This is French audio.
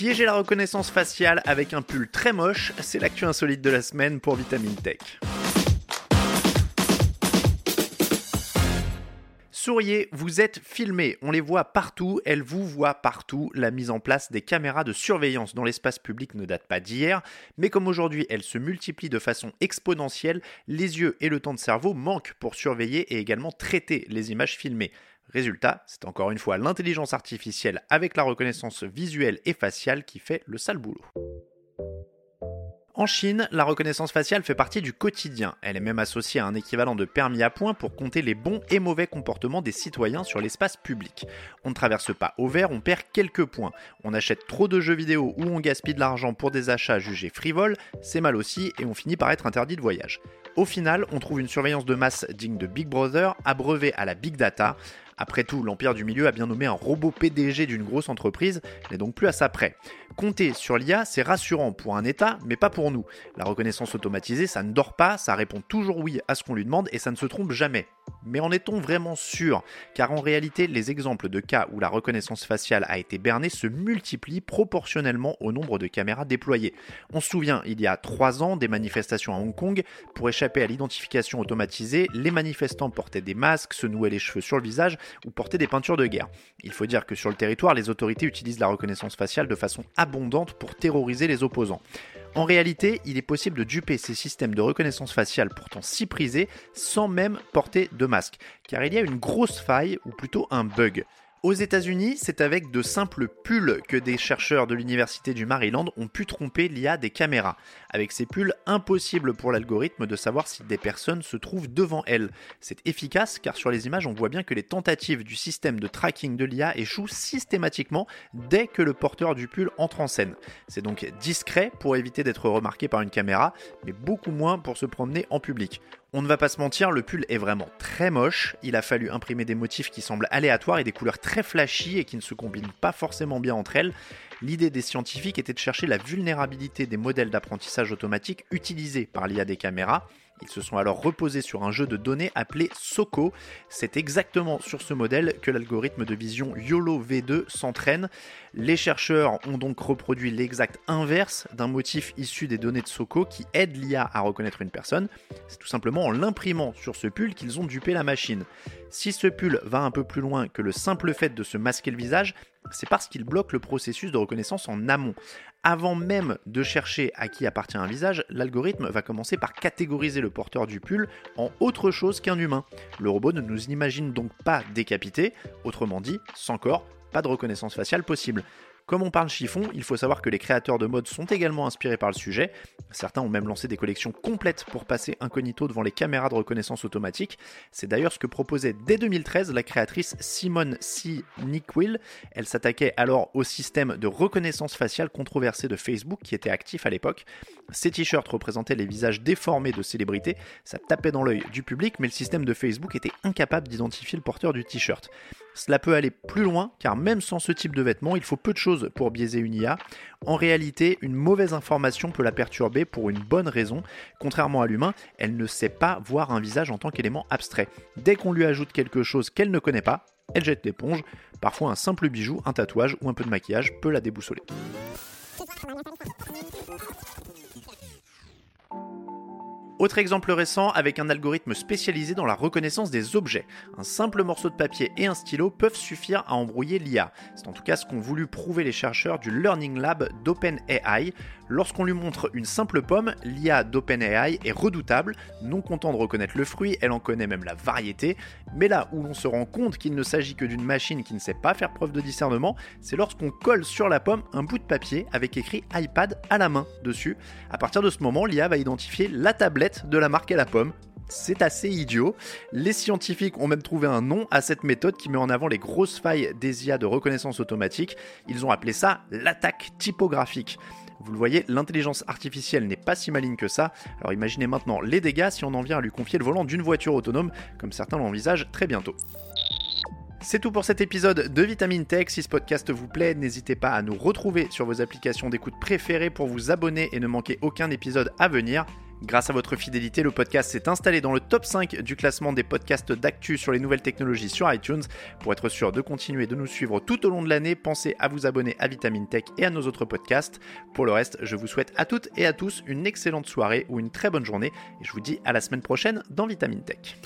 Piéger la reconnaissance faciale avec un pull très moche, c'est l'actu insolite de la semaine pour Vitamine Tech. Souriez, vous êtes filmés, on les voit partout, elles vous voient partout. La mise en place des caméras de surveillance dans l'espace public ne date pas d'hier, mais comme aujourd'hui elles se multiplient de façon exponentielle, les yeux et le temps de cerveau manquent pour surveiller et également traiter les images filmées. Résultat, c'est encore une fois l'intelligence artificielle avec la reconnaissance visuelle et faciale qui fait le sale boulot. En Chine, la reconnaissance faciale fait partie du quotidien. Elle est même associée à un équivalent de permis à points pour compter les bons et mauvais comportements des citoyens sur l'espace public. On ne traverse pas au vert, on perd quelques points. On achète trop de jeux vidéo ou on gaspille de l'argent pour des achats jugés frivoles, c'est mal aussi et on finit par être interdit de voyage. Au final, on trouve une surveillance de masse digne de Big Brother, abreuvée à la Big Data. Après tout, l'Empire du Milieu a bien nommé un robot PDG d'une grosse entreprise, n'est donc plus à sa près. Compter sur l'IA, c'est rassurant pour un État, mais pas pour nous. La reconnaissance automatisée, ça ne dort pas, ça répond toujours oui à ce qu'on lui demande et ça ne se trompe jamais. Mais en est-on vraiment sûr? Car en réalité, les exemples de cas où la reconnaissance faciale a été bernée se multiplient proportionnellement au nombre de caméras déployées. On se souvient, il y a trois ans, des manifestations à Hong Kong. Pour échapper à l'identification automatisée, les manifestants portaient des masques, se nouaient les cheveux sur le visage ou portaient des peintures de guerre. Il faut dire que sur le territoire, les autorités utilisent la reconnaissance faciale de façon abondante pour terroriser les opposants. En réalité, il est possible de duper ces systèmes de reconnaissance faciale pourtant si prisés sans même porter de masque, car il y a une grosse faille ou plutôt un bug. Aux États-Unis, c'est avec de simples pulls que des chercheurs de l'université du Maryland ont pu tromper l'IA des caméras. Avec ces pulls, impossible pour l'algorithme de savoir si des personnes se trouvent devant elles. C'est efficace car sur les images, on voit bien que les tentatives du système de tracking de l'IA échouent systématiquement dès que le porteur du pull entre en scène. C'est donc discret pour éviter d'être remarqué par une caméra, mais beaucoup moins pour se promener en public. On ne va pas se mentir, le pull est vraiment très moche. Il a fallu imprimer des motifs qui semblent aléatoires et des couleurs très flashy et qui ne se combinent pas forcément bien entre elles. L'idée des scientifiques était de chercher la vulnérabilité des modèles d'apprentissage automatique utilisés par l'IA des caméras. Ils se sont alors reposés sur un jeu de données appelé SOCO. C'est exactement sur ce modèle que l'algorithme de vision YOLO V2 s'entraîne. Les chercheurs ont donc reproduit l'exact inverse d'un motif issu des données de SOCO qui aide l'IA à reconnaître une personne. C'est tout simplement en l'imprimant sur ce pull qu'ils ont dupé la machine. Si ce pull va un peu plus loin que le simple fait de se masquer le visage, c'est parce qu'il bloque le processus de reconnaissance en amont. Avant même de chercher à qui appartient un visage, l'algorithme va commencer par catégoriser le porteur du pull en autre chose qu'un humain. Le robot ne nous imagine donc pas décapité, autrement dit, sans corps, pas de reconnaissance faciale possible. Comme on parle chiffon, il faut savoir que les créateurs de mode sont également inspirés par le sujet. Certains ont même lancé des collections complètes pour passer incognito devant les caméras de reconnaissance automatique. C'est d'ailleurs ce que proposait dès 2013 la créatrice Simone C. Nickwil. Elle s'attaquait alors au système de reconnaissance faciale controversé de Facebook qui était actif à l'époque. Ces t-shirts représentaient les visages déformés de célébrités, ça tapait dans l'œil du public, mais le système de Facebook était incapable d'identifier le porteur du t-shirt. Cela peut aller plus loin car même sans ce type de vêtements, il faut peu de choses pour biaiser une IA. En réalité, une mauvaise information peut la perturber pour une bonne raison. Contrairement à l'humain, elle ne sait pas voir un visage en tant qu'élément abstrait. Dès qu'on lui ajoute quelque chose qu'elle ne connaît pas, elle jette l'éponge. Parfois un simple bijou, un tatouage ou un peu de maquillage peut la déboussoler. Autre exemple récent avec un algorithme spécialisé dans la reconnaissance des objets. Un simple morceau de papier et un stylo peuvent suffire à embrouiller l'IA. C'est en tout cas ce qu'ont voulu prouver les chercheurs du Learning Lab d'OpenAI. Lorsqu'on lui montre une simple pomme, l'IA d'OpenAI est redoutable. Non content de reconnaître le fruit, elle en connaît même la variété. Mais là où l'on se rend compte qu'il ne s'agit que d'une machine qui ne sait pas faire preuve de discernement, c'est lorsqu'on colle sur la pomme un bout de papier avec écrit iPad à la main dessus. À partir de ce moment, l'IA va identifier la tablette de la marque à la pomme. C'est assez idiot. Les scientifiques ont même trouvé un nom à cette méthode qui met en avant les grosses failles des IA de reconnaissance automatique. Ils ont appelé ça l'attaque typographique. Vous le voyez, l'intelligence artificielle n'est pas si maligne que ça. Alors imaginez maintenant les dégâts si on en vient à lui confier le volant d'une voiture autonome, comme certains l'envisagent très bientôt. C'est tout pour cet épisode de Vitamine Tech. Si ce podcast vous plaît, n'hésitez pas à nous retrouver sur vos applications d'écoute préférées pour vous abonner et ne manquer aucun épisode à venir. Grâce à votre fidélité, le podcast s'est installé dans le top 5 du classement des podcasts d'actu sur les nouvelles technologies sur iTunes. Pour être sûr de continuer de nous suivre tout au long de l'année, pensez à vous abonner à Vitamine Tech et à nos autres podcasts. Pour le reste, je vous souhaite à toutes et à tous une excellente soirée ou une très bonne journée et je vous dis à la semaine prochaine dans Vitamine Tech.